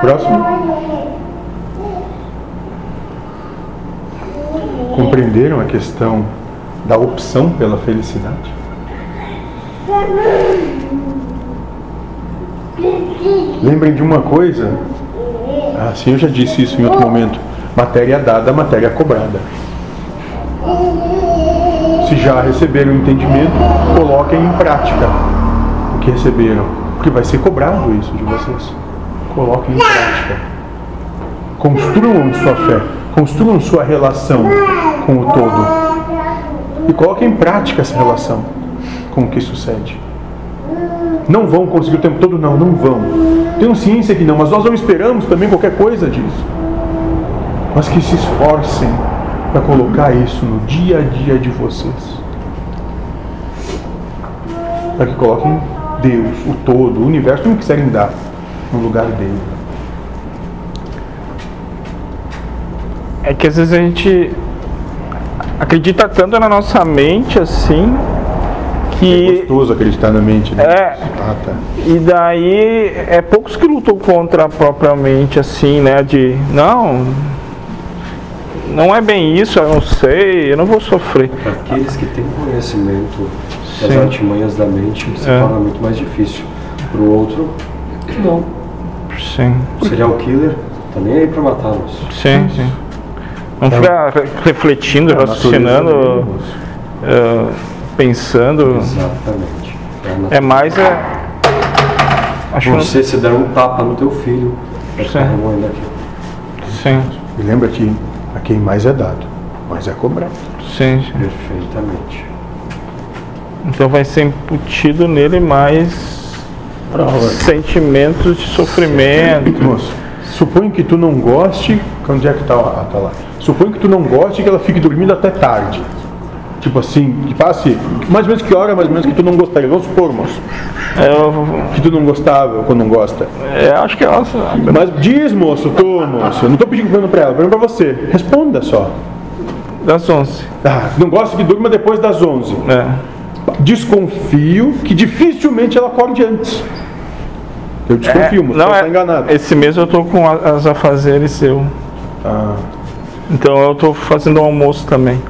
Próximo. Compreenderam a questão da opção pela felicidade? Lembrem de uma coisa. Ah, sim, eu já disse isso em outro momento. Matéria dada, matéria cobrada. Se já receberam o entendimento, coloquem em prática o que receberam. Porque vai ser cobrado isso de vocês. Coloquem em prática. Construam sua fé. Construam sua relação com o todo. E coloquem em prática essa relação com o que sucede. Não vão conseguir o tempo todo? Não, não vão. Tenham ciência que não, mas nós não esperamos também qualquer coisa disso. Mas que se esforcem para colocar isso no dia a dia de vocês. Para que coloquem Deus, o todo, o universo, como quiserem dar no lugar dele. É que às vezes a gente acredita tanto na nossa mente assim que. É gostoso acreditar na mente, né? É. Ah, tá. E daí é poucos que lutam contra propriamente assim, né? De não, não é bem isso, eu não sei, eu não vou sofrer. Aqueles que têm conhecimento das Sim. artimanhas da mente se É. torna muito mais difícil. Para o outro, não. Sim, Serial killer, tá nem aí para matá-los. sim, sim. Não ficar re- refletindo, É raciocinando, eh, pensando. Exatamente. É É mais é. Acho que Você se der um tapa no teu filho, vai ficar Sim. remoendo aqui. sim, E lembra que a quem mais é dado, mais é cobrado. sim, sim. Perfeitamente. Então vai ser incutido nele mais sentimentos de sofrimento. Moço, suponho que tu não goste. Onde é que tá, ah, tá lá? Suponho que tu não goste que ela fique dormindo até tarde. Tipo assim, que passe mais ou menos que hora, mais ou menos que tu não gostaria. Vamos supor, moço, Eu, que tu não gostava ou não gosta. é, acho que ela. Mas diz, moço, tu, moço, eu não tô pedindo pergunta pra ela, pergunta pra você. Responda só. Das 11. Ah, não gosta que durma depois das 11. É. Desconfio que dificilmente ela acorde antes. Eu desconfio, moço, não, não é, tá enganado. Esse mês eu tô com as afazeres eu. Ah, Então eu tô fazendo o almoço também.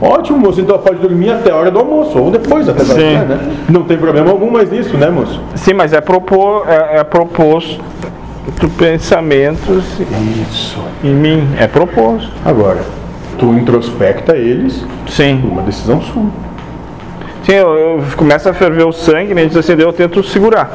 Ótimo, moço. Então pode dormir até a hora do almoço, ou depois até Sim. né? Não tem problema algum mais nisso, né, moço? Sim, mas é, propor, é, é proposto pensamentos Isso. em mim. É proposto. Agora, tu introspecta eles, Sim. uma decisão sua. Sim, eu, eu começo a ferver o sangue, né? Diz assim, eu tento segurar.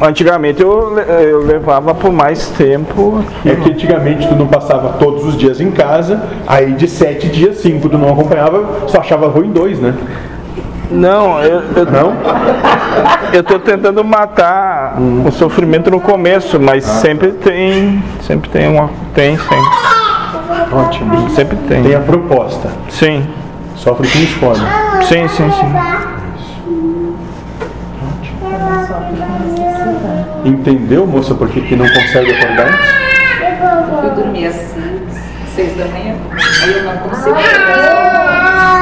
Antigamente eu, eu levava por mais tempo. É que antigamente tu não passava todos os dias em casa, aí de sete dias, cinco tu não acompanhava, só achava ruim dois, né? Não, eu, eu, Não? eu tô tentando matar o sofrimento no começo, mas sempre tem. Sempre tem uma. Tem, sempre. Ótimo. Sempre tem. Tem a proposta. Sim. Sofre com escolhe. Sim, sim, sim. Entendeu, moça, por que, que não consegue acordar antes? Eu fui dormir às seis, da manhã, aí eu não consigo acordar.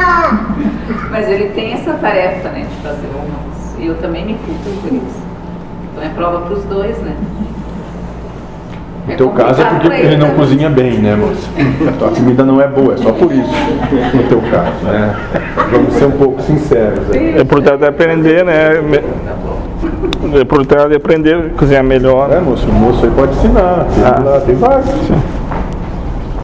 Mas ele tem essa tarefa, né, de fazer o almoço. E eu também me culpo por isso. Então é prova para os dois, né? No teu caso é porque ele não também. cozinha bem, né, moça? A tua comida não é boa, é só por isso. No teu caso, né? Vamos ser um pouco sinceros. Né? É por trás de aprender, né? Por trás de aprender a cozinhar melhor. É, moço, o moço aí pode ensinar. Tem, Ah. lá, tem vários.